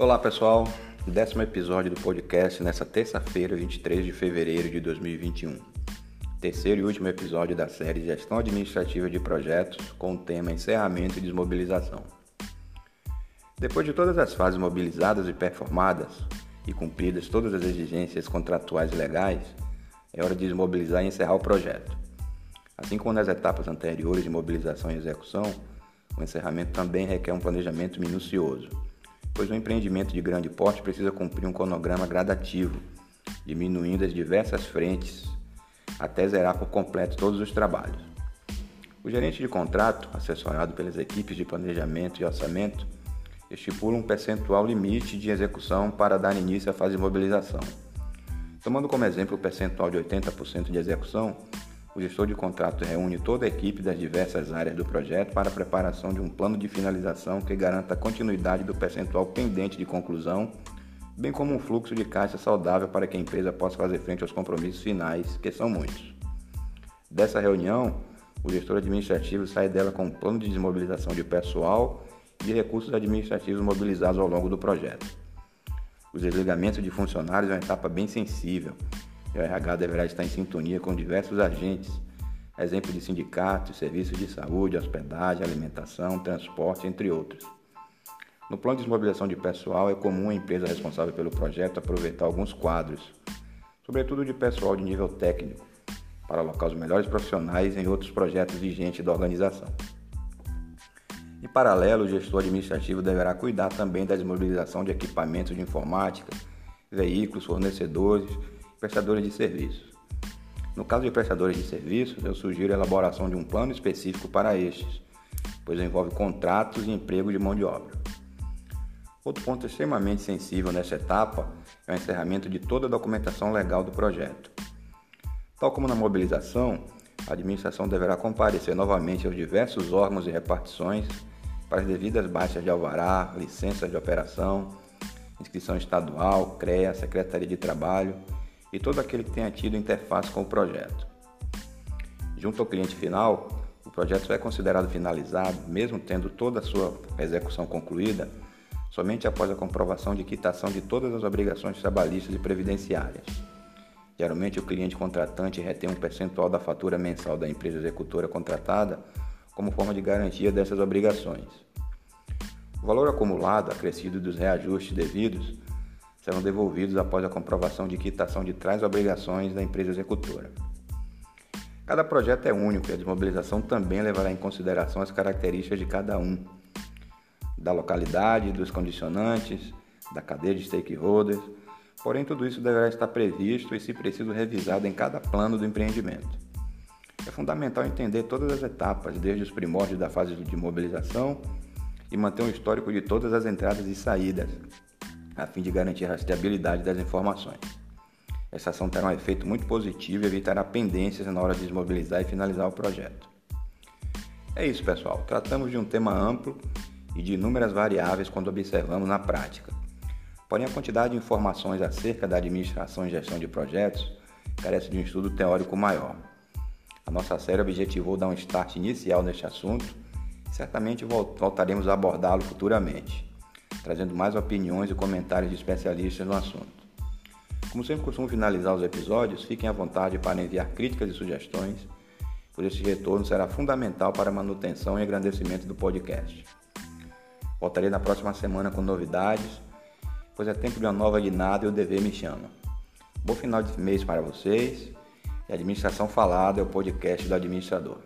Olá pessoal, décimo episódio do podcast nessa terça-feira, 23 de fevereiro de 2021. Terceiro e último episódio da série Gestão Administrativa de Projetos com o tema Encerramento e Desmobilização. Depois de todas as fases mobilizadas e performadas e cumpridas todas as exigências contratuais e legais, é hora de desmobilizar e encerrar o projeto. Assim como nas etapas anteriores de mobilização e execução, o encerramento também requer um planejamento minucioso, pois o empreendimento de grande porte precisa cumprir um cronograma gradativo, diminuindo as diversas frentes até zerar por completo todos os trabalhos. O gerente de contrato, assessorado pelas equipes de planejamento e orçamento, estipula um percentual limite de execução para dar início à fase de mobilização. Tomando como exemplo o percentual de 80% de execução, o gestor de contrato reúne toda a equipe das diversas áreas do projeto para a preparação de um plano de finalização que garanta a continuidade do percentual pendente de conclusão, bem como um fluxo de caixa saudável para que a empresa possa fazer frente aos compromissos finais, que são muitos. Dessa reunião, o gestor administrativo sai dela com um plano de desmobilização de pessoal e de recursos administrativos mobilizados ao longo do projeto. Os desligamentos de funcionários é uma etapa bem sensível, o RH deverá estar em sintonia com diversos agentes, exemplo de sindicatos, serviços de saúde, hospedagem, alimentação, transporte, entre outros. No plano de desmobilização de pessoal, é comum a empresa responsável pelo projeto aproveitar alguns quadros, sobretudo de pessoal de nível técnico, para alocar os melhores profissionais em outros projetos vigentes da organização. Em paralelo, o gestor administrativo deverá cuidar também da desmobilização de equipamentos de informática, veículos, fornecedores prestadores de serviços. No caso de prestadores de serviços, eu sugiro a elaboração de um plano específico para estes, pois envolve contratos e emprego de mão de obra. Outro ponto extremamente sensível nessa etapa é o encerramento de toda a documentação legal do projeto. Tal como na mobilização, a administração deverá comparecer novamente aos diversos órgãos e repartições para as devidas baixas de alvará, licenças de operação, inscrição estadual, CREA, Secretaria de Trabalho e todo aquele que tenha tido interface com o projeto. Junto ao cliente final, o projeto é considerado finalizado, mesmo tendo toda a sua execução concluída, somente após a comprovação de quitação de todas as obrigações trabalhistas e previdenciárias. Geralmente, o cliente contratante retém um percentual da fatura mensal da empresa executora contratada como forma de garantia dessas obrigações. O valor acumulado, acrescido dos reajustes devidos, serão devolvidos após a comprovação de quitação de trás obrigações da empresa executora. Cada projeto é único e a desmobilização também levará em consideração as características de cada um, da localidade, dos condicionantes, da cadeia de stakeholders, porém tudo isso deverá estar previsto e, se preciso, revisado em cada plano do empreendimento. É fundamental entender todas as etapas, desde os primórdios da fase de mobilização e manter um histórico de todas as entradas e saídas, a fim de garantir a rastreabilidade das informações. Essa ação terá um efeito muito positivo e evitará pendências na hora de desmobilizar e finalizar o projeto. É isso, pessoal. Tratamos de um tema amplo e de inúmeras variáveis quando observamos na prática. Porém, a quantidade de informações acerca da administração e gestão de projetos carece de um estudo teórico maior. A nossa série objetivou dar um start inicial neste assunto e certamente voltaremos a abordá-lo futuramente trazendo mais opiniões e comentários de especialistas no assunto. Como sempre costumo finalizar os episódios, fiquem à vontade para enviar críticas e sugestões, pois esse retorno será fundamental para a manutenção e engrandecimento do podcast. Voltarei na próxima semana com novidades, pois é tempo de uma nova guinada e o dever me chama. Bom final de mês para vocês e Administração Falada é o podcast do administrador.